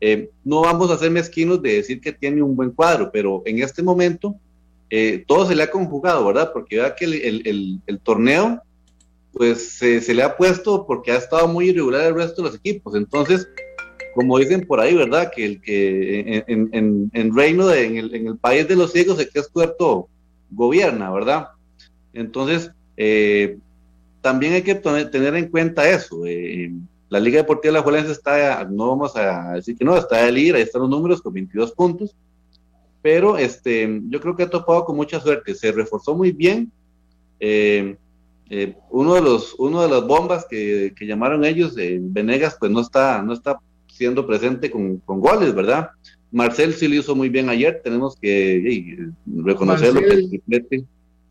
S4: Eh, no vamos a ser mezquinos de decir que tiene un buen cuadro, pero en este momento eh, todo se le ha conjugado, ¿verdad? Porque vea que el, torneo, pues se le ha puesto porque ha estado muy irregular el resto de los equipos. Entonces, como dicen por ahí, ¿verdad? Que el que en, reino, en, el, país de los ciegos, el que es tuerto gobierna, ¿verdad? Entonces, eh, también hay que tener en cuenta eso. Eh, la Liga Deportiva de la Juelense está, no vamos a decir que no, está de líder, ahí están los números con 22 puntos pero este, yo creo que ha topado con mucha suerte, se reforzó muy bien. Eh, eh, uno, de los, uno de las bombas que, que llamaron ellos, eh, Venegas, pues no está, no está siendo presente con, con, goles, ¿verdad? Marcel sí lo hizo muy bien ayer, tenemos que reconocerlo, que el triplete,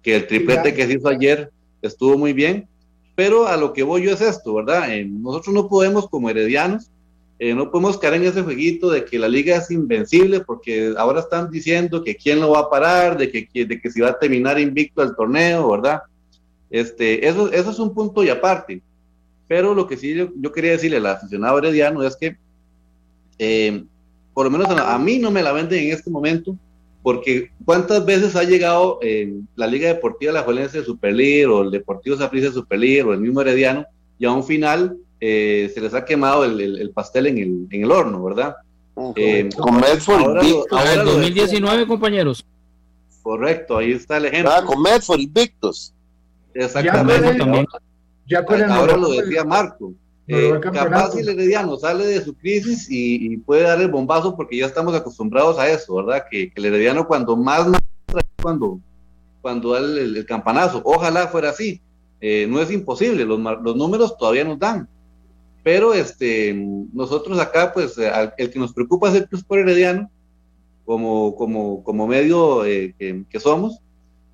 S4: que, el triplete que se hizo ayer estuvo muy bien, pero a lo que voy yo es esto, ¿verdad? nosotros no podemos como heredianos eh, no podemos caer en ese jueguito de que la liga es invencible porque ahora están diciendo que quién lo va a parar, de que, de que si va a terminar invicto el torneo, ¿verdad? Este, eso, eso es un punto y aparte. Pero lo que sí yo, quería decirle al aficionado herediano es que, eh, por lo menos a, mí no me la venden en este momento, porque cuántas veces ha llegado eh, la Liga Deportiva La Juelense de Super o el Deportivo Saprissa de Super o el mismo Herediano, y a un final eh, se les ha quemado el, pastel en el, en el, horno, ¿verdad?
S2: Eh, con Medford ahora, el 2019, compañeros.
S4: Correcto, ahí está el ejemplo.
S5: Ah, con Medford Victos.
S4: Exactamente. Ya, ahora, lo decía Marco. Eh, capaz si el Herediano sale de su crisis y, puede dar el bombazo porque ya estamos acostumbrados a eso, ¿verdad? Que, el Herediano cuando más, más cuando, cuando da el, campanazo, ojalá fuera así. no es imposible, los, los números todavía nos dan pero este, nosotros acá, pues, eh, el que nos preocupa es el Club por Herediano, como, como, como medio eh, que, somos,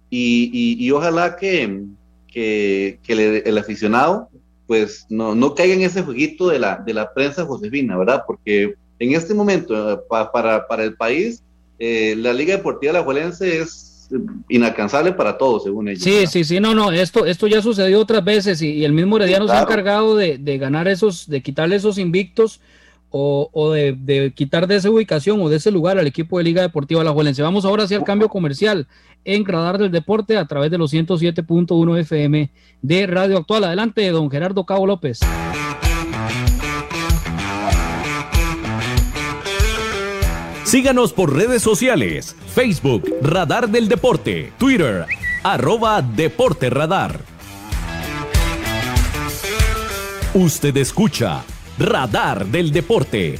S4: y, y, ojalá que, que, el, aficionado, pues, no, no, caiga en ese jueguito de la, de la prensa josefina, ¿verdad? Porque en este momento, eh, para, para el país, la Liga Deportiva La Juelense es inalcanzable para todos, según ellos.
S2: Sí, sí, sí, no, no, esto, esto ya sucedió otras veces y, el mismo Herediano se ha encargado de, ganar esos, de quitarle esos invictos o, de, quitar de esa ubicación o de ese lugar al equipo de Liga Deportiva La Juelense. Vamos ahora hacia el cambio comercial en Radar del Deporte a través de los 107.1 FM de Radio Actual. Adelante, don Gerardo Cabo López.
S1: Síganos por redes sociales, Facebook, Radar del Deporte, Twitter, arroba Deporte Radar. Usted escucha Radar del Deporte.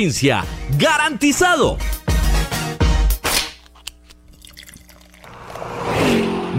S1: ¡Garantizado!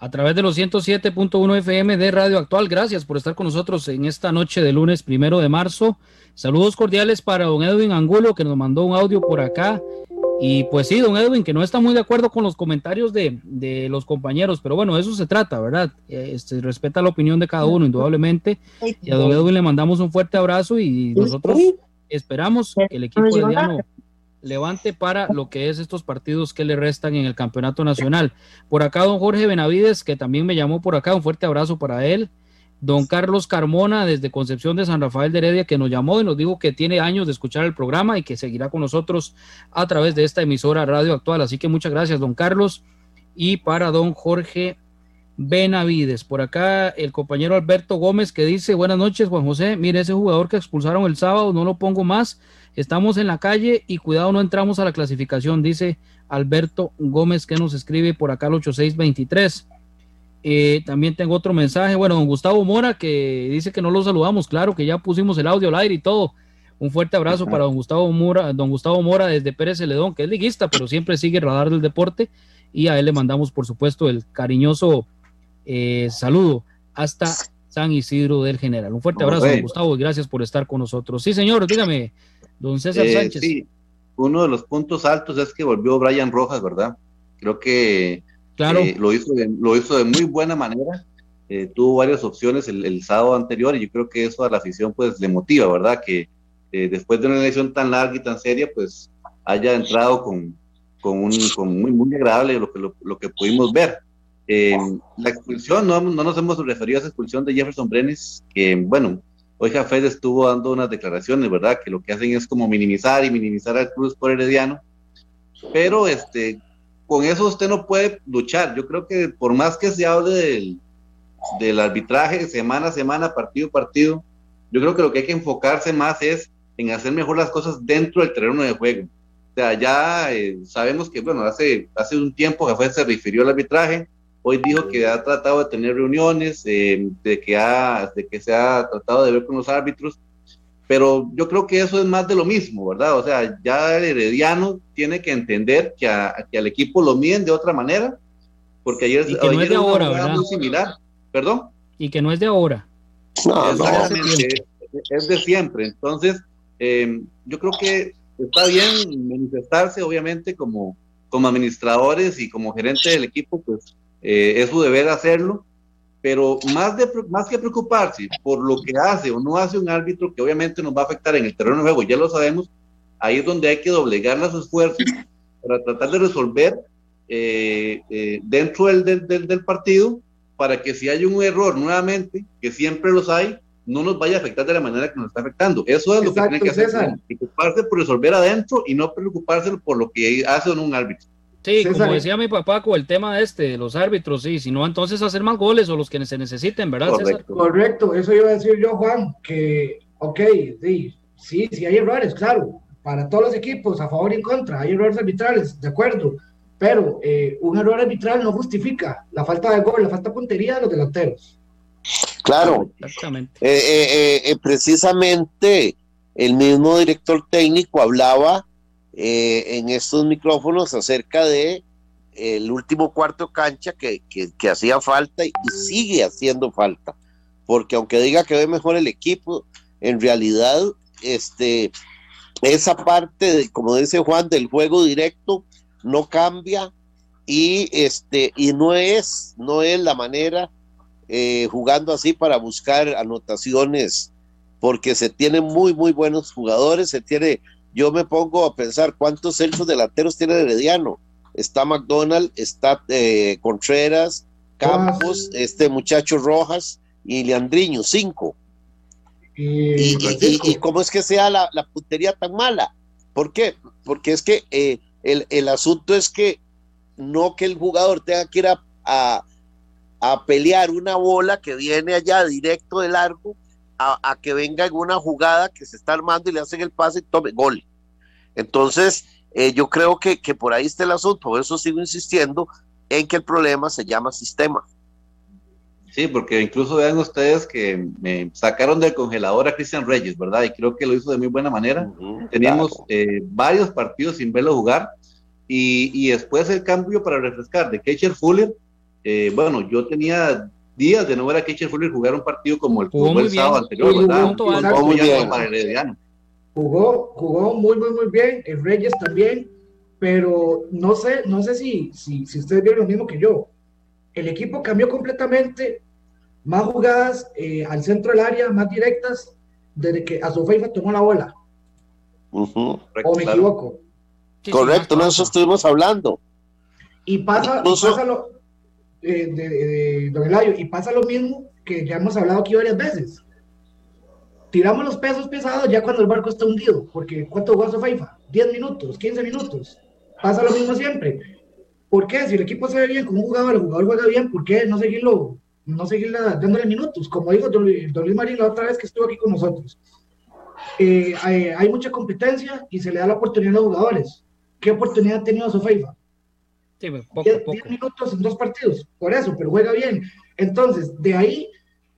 S2: A través de los 107.1 FM de Radio Actual, gracias por estar con nosotros en esta noche de lunes primero de marzo. Saludos cordiales para don Edwin Angulo que nos mandó un audio por acá y pues sí, don Edwin, que no está muy de acuerdo con los comentarios de, de los compañeros, pero bueno, eso se trata, ¿verdad? Este, respeta la opinión de cada uno, indudablemente. Y a don Edwin le mandamos un fuerte abrazo y nosotros esperamos que el equipo de Diano levante para lo que es estos partidos que le restan en el campeonato nacional. Por acá, don Jorge Benavides, que también me llamó por acá, un fuerte abrazo para él don Carlos Carmona desde Concepción de San Rafael de Heredia que nos llamó y nos dijo que tiene años de escuchar el programa y que seguirá con nosotros a través de esta emisora Radio Actual. Así que muchas gracias, don Carlos. Y para don Jorge Benavides, por acá el compañero Alberto Gómez que dice, buenas noches Juan José, mire ese jugador que expulsaron el sábado, no lo pongo más, estamos en la calle y cuidado no entramos a la clasificación, dice Alberto Gómez que nos escribe por acá al 8623. Eh, también tengo otro mensaje. Bueno, don Gustavo Mora que dice que no lo saludamos. Claro que ya pusimos el audio al aire y todo. Un fuerte abrazo para don Gustavo Mora, don Gustavo Mora desde Pérez Celedón, que es liguista, pero siempre sigue radar del deporte. Y a él le mandamos, por supuesto, el cariñoso eh, saludo hasta San Isidro del General. Un fuerte abrazo, don Gustavo, y gracias por estar con nosotros. Sí, señor, dígame, don César eh, Sánchez. Sí,
S4: uno de los puntos altos es que volvió Brian Rojas, ¿verdad? Creo que Claro. Eh, lo, hizo de, lo hizo de muy buena manera. Eh, tuvo varias opciones el, sábado anterior y yo creo que eso a la afición pues le motiva, ¿verdad? Que eh, después de una elección tan larga y tan seria, pues haya entrado con, con, un, con muy, muy agradable lo que, lo, que pudimos ver. la expulsión, no, no, nos hemos referido a esa expulsión de Jefferson Brenes, que bueno, hoy Jafed estuvo dando unas declaraciones, ¿verdad? Que lo que hacen es como minimizar y minimizar al Cruz por Herediano. Pero este, con eso usted no puede luchar. Yo creo que por más que se hable del, del arbitraje semana a semana, partido a partido, yo creo que lo que hay que enfocarse más es en hacer mejor las cosas dentro del terreno de juego. O sea, ya eh, sabemos que, bueno, hace, hace un tiempo fue, se refirió al arbitraje, hoy dijo que ha tratado de tener reuniones, eh, de, que ha, de que se ha tratado de ver con los árbitros, pero yo creo que eso es más de lo mismo, ¿verdad? O sea, ya el Herediano tiene que entender que, al equipo lo miden de otra manera, porque ayer,
S2: y que no es de ahora, ¿verdad?
S4: muy similar. ¿Perdón?
S2: Y que no es de ahora.
S4: No, Exactamente, es, de siempre. Entonces, em, yo creo que está bien manifestarse, obviamente, como, como administradores y como gerente del equipo, pues eh, es su deber hacerlo, pero más, de, más que preocuparse por lo que hace o no hace un árbitro, que obviamente nos va a afectar en el terreno de juego, ya lo sabemos, ahí es donde hay que doblegar los esfuerzos para tratar de resolver eh, eh, dentro del, del, del, partido, para que si hay un error nuevamente, que siempre los hay, no nos vaya a afectar de la manera que nos está afectando. Eso es lo que tiene que hacer, preocuparse por resolver adentro y no preocuparse por lo que hace o no un árbitro.
S2: Sí, como decía mi papá con el tema este de los árbitros, sí, si no, entonces hacer más goles o los que se necesiten, ¿verdad?
S9: Correcto, Correcto. eso iba a decir yo, Juan, que, ok, sí, sí, sí hay errores, claro, para todos los equipos, a favor y en contra, hay errores arbitrales, de acuerdo, pero eh, un error arbitral no justifica la falta de gol, la falta de puntería de los delanteros.
S5: Claro, Exactamente. Eh, eh, precisamente el mismo director técnico hablaba eh, en estos micrófonos acerca de el último cuarto cancha que, que, hacía falta y sigue haciendo falta, porque aunque diga que ve mejor el equipo, en realidad este, esa parte, de, como dice Juan, del juego directo no cambia y, este, y no, es, no es la manera eh, jugando así para buscar anotaciones, porque se tienen muy, muy buenos jugadores, se tiene yo me pongo a pensar cuántos centros delanteros tiene Herediano. Está McDonald, está eh, Contreras, Campos, este muchacho Rojas y Leandriño, cinco. Y, cómo es que sea la, puntería tan mala? ¿Por qué? Porque es que eh, el, asunto es que no que el jugador tenga que ir a, a, pelear una bola que viene allá directo de largo a, que venga en una jugada que se está armando y le hacen el pase y tome gol. Entonces, eh, yo creo que, que, por ahí está el asunto, por eso sigo insistiendo en que el problema se llama sistema.
S4: Sí, porque incluso vean ustedes que me sacaron del congelador a Cristian Reyes, ¿verdad? Y creo que lo hizo de muy buena manera. Teníamos eh, varios partidos sin verlo jugar y, y, después el cambio para refrescar de Kecher Fuller. Eh, bueno, yo tenía días de no ver a Kecher Fuller jugar un partido como el,
S9: jugó
S4: el sábado anterior, ¿verdad?
S9: Jugó, muy bien. Para Jugó, jugó muy, muy, muy bien. El Reyes también, pero no sé, no sé si, si, si ustedes vieron lo mismo que yo el equipo cambió completamente, más jugadas eh, al centro del área, más directas, desde que Azufeifa tomó la bola.
S5: ¿O me equivoco? Correcto, no eso estuvimos hablando.
S9: Y pasa, pasa lo, eh, de, y pasa lo mismo que ya hemos hablado aquí varias veces. Tiramos los pesos pesados ya cuando el barco está hundido, porque ¿cuánto jugó Azufeifa? 10 minutos, 15 minutos. Pasa lo mismo siempre ¿Por qué? Si el equipo se ve bien como un jugador, el jugador juega bien, ¿por qué no seguirlo, no seguirle dándole minutos? Como dijo don, Luis Marín la otra vez que estuvo aquí con nosotros. Eh, hay, mucha competencia y se le da la oportunidad a los jugadores. ¿Qué oportunidad ha tenido Sofeifa? Sí, 10 pues, minutos en dos partidos, por eso, pero juega bien. Entonces, de ahí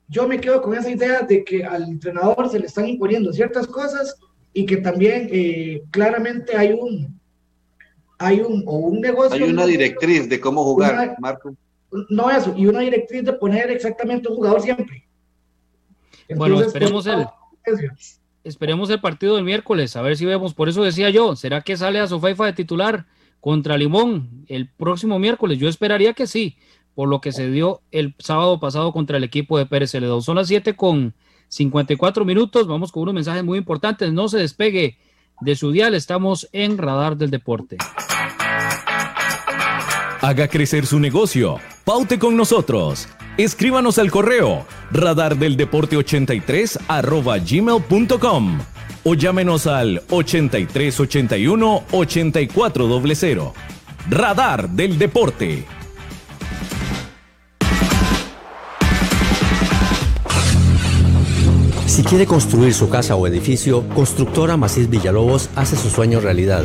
S9: yo me quedo con esa idea de que al entrenador se le están imponiendo ciertas cosas y que también eh, claramente hay un, hay un, o un negocio.
S4: Hay una directriz de cómo jugar, Marco.
S9: No eso, y una directriz de poner exactamente un jugador siempre.
S2: bueno, esperemos el, esperemos el partido del miércoles, a ver si vemos. Por eso decía yo, ¿será que sale a Sofaifa de titular contra Limón el próximo miércoles? Yo esperaría que sí, por lo que se dio el sábado pasado contra el equipo de Pérez Celedón. Son las 7 con 54 minutos, vamos con unos mensajes muy importantes. No se despegue de su dial, estamos en Radar del Deporte.
S1: Haga crecer su negocio. Paute con nosotros. Escríbanos al correo radardeldeporte83 arroba gmail.com o llámenos al 8381 8400. Radar del Deporte.
S11: Si quiere construir su casa o edificio, Constructora Macís Villalobos hace su sueño realidad.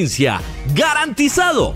S1: ¡Garantizado!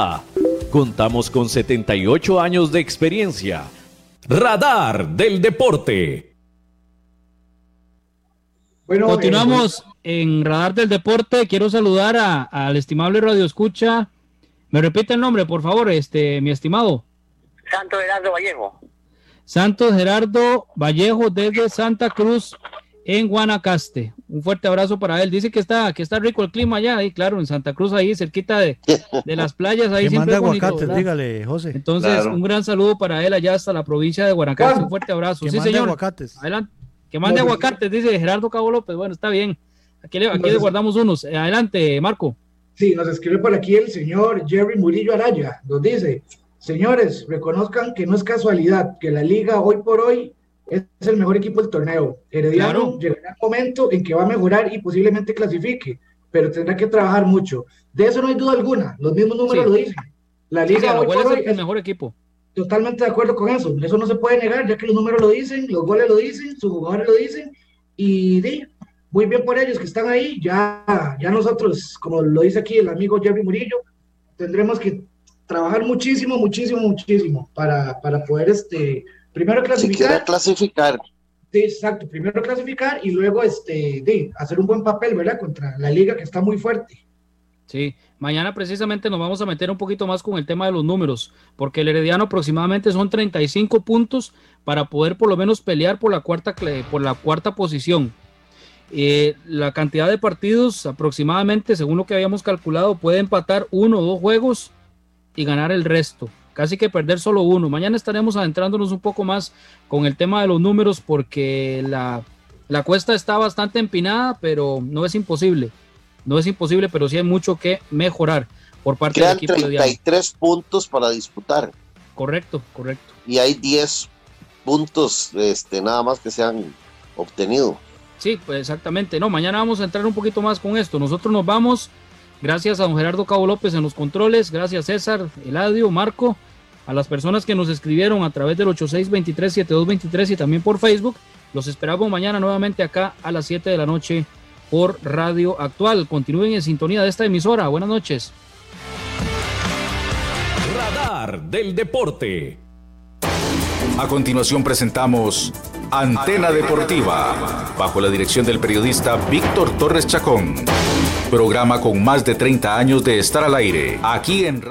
S1: Contamos con 78 años de experiencia. Radar del Deporte.
S2: Bueno, continuamos en Radar del Deporte. Quiero saludar al estimable Radio Escucha. Me repite el nombre, por favor, este, mi estimado.
S12: Santo Gerardo Vallejo.
S2: Santos Gerardo Vallejo desde Santa Cruz, en Guanacaste. Un fuerte abrazo para él. Dice que está, que está rico el clima allá, ahí, claro, en Santa Cruz, ahí cerquita de, de las playas. Ahí
S3: que
S2: siempre
S3: mande aguacates, dígale, José.
S2: Entonces, un gran saludo para él allá hasta la provincia de Guanacaste. Un fuerte abrazo.
S3: Que
S2: sí,
S3: mande
S2: señor.
S3: aguacates.
S2: Adelante. Que mande aguacates, dice Gerardo Cabo López. Bueno, está bien. Aquí le, aquí le guardamos unos. Eh, Adelante, Marco.
S9: Sí, nos escribe por aquí el señor Jerry Murillo Araya. Nos dice, señores, reconozcan que no es casualidad que la liga hoy por hoy es el mejor equipo del torneo. Herediano llegará un momento en que va a mejorar y posiblemente clasifique, pero tendrá que trabajar mucho. De eso no hay duda alguna, los mismos números
S2: Sí.
S9: lo dicen. La
S2: Sí,
S9: liga
S2: sí,
S9: hoy por
S2: es
S9: hoy
S2: el
S9: es
S2: mejor equipo.
S9: totalmente de acuerdo con eso. Eso no se puede negar, ya que los números lo dicen, los goles lo dicen, sus jugadores lo dicen, y di, muy bien por ellos que están ahí. Ya, ya nosotros, como lo dice aquí el amigo Jerry Murillo, tendremos que trabajar muchísimo, muchísimo, muchísimo para, para poder, este, primero
S5: Si
S9: clasificar.
S5: quiere clasificar,
S9: Sí, exacto, primero clasificar y luego este, de, hacer un buen papel, ¿verdad? Contra la liga que está muy fuerte.
S2: Sí, mañana precisamente nos vamos a meter un poquito más con el tema de los números, porque el Herediano aproximadamente son 35 puntos para poder por lo menos pelear por la cuarta, por la cuarta posición. Eh, la cantidad de partidos aproximadamente, según lo que habíamos calculado, puede empatar uno o dos juegos y ganar el resto. Casi que perder solo uno. Mañana estaremos adentrándonos un poco más con el tema de los números porque la, la cuesta está bastante empinada, pero no es imposible. No es imposible, pero sí hay mucho que mejorar por parte del
S5: quedan
S2: equipo de Diana.
S5: 33 puntos para disputar
S2: Correcto, correcto.
S5: y hay 10 puntos este, nada más que se han obtenido.
S2: Sí, pues exactamente. No, mañana vamos a entrar un poquito más con esto. Nosotros nos vamos. Gracias a don Gerardo Cabo López en los controles. Gracias César, Eladio, Marco. A las personas que nos escribieron a través del 8623-7223 y también por Facebook. Los esperamos mañana nuevamente acá a las 7 de la noche por Radio Actual. Continúen en sintonía de esta emisora. Buenas noches.
S1: Radar del Deporte.
S13: A continuación presentamos Antena Deportiva, bajo la dirección del periodista Víctor Torres Chacón. Programa con más de 30 años de estar al aire, aquí en Radio.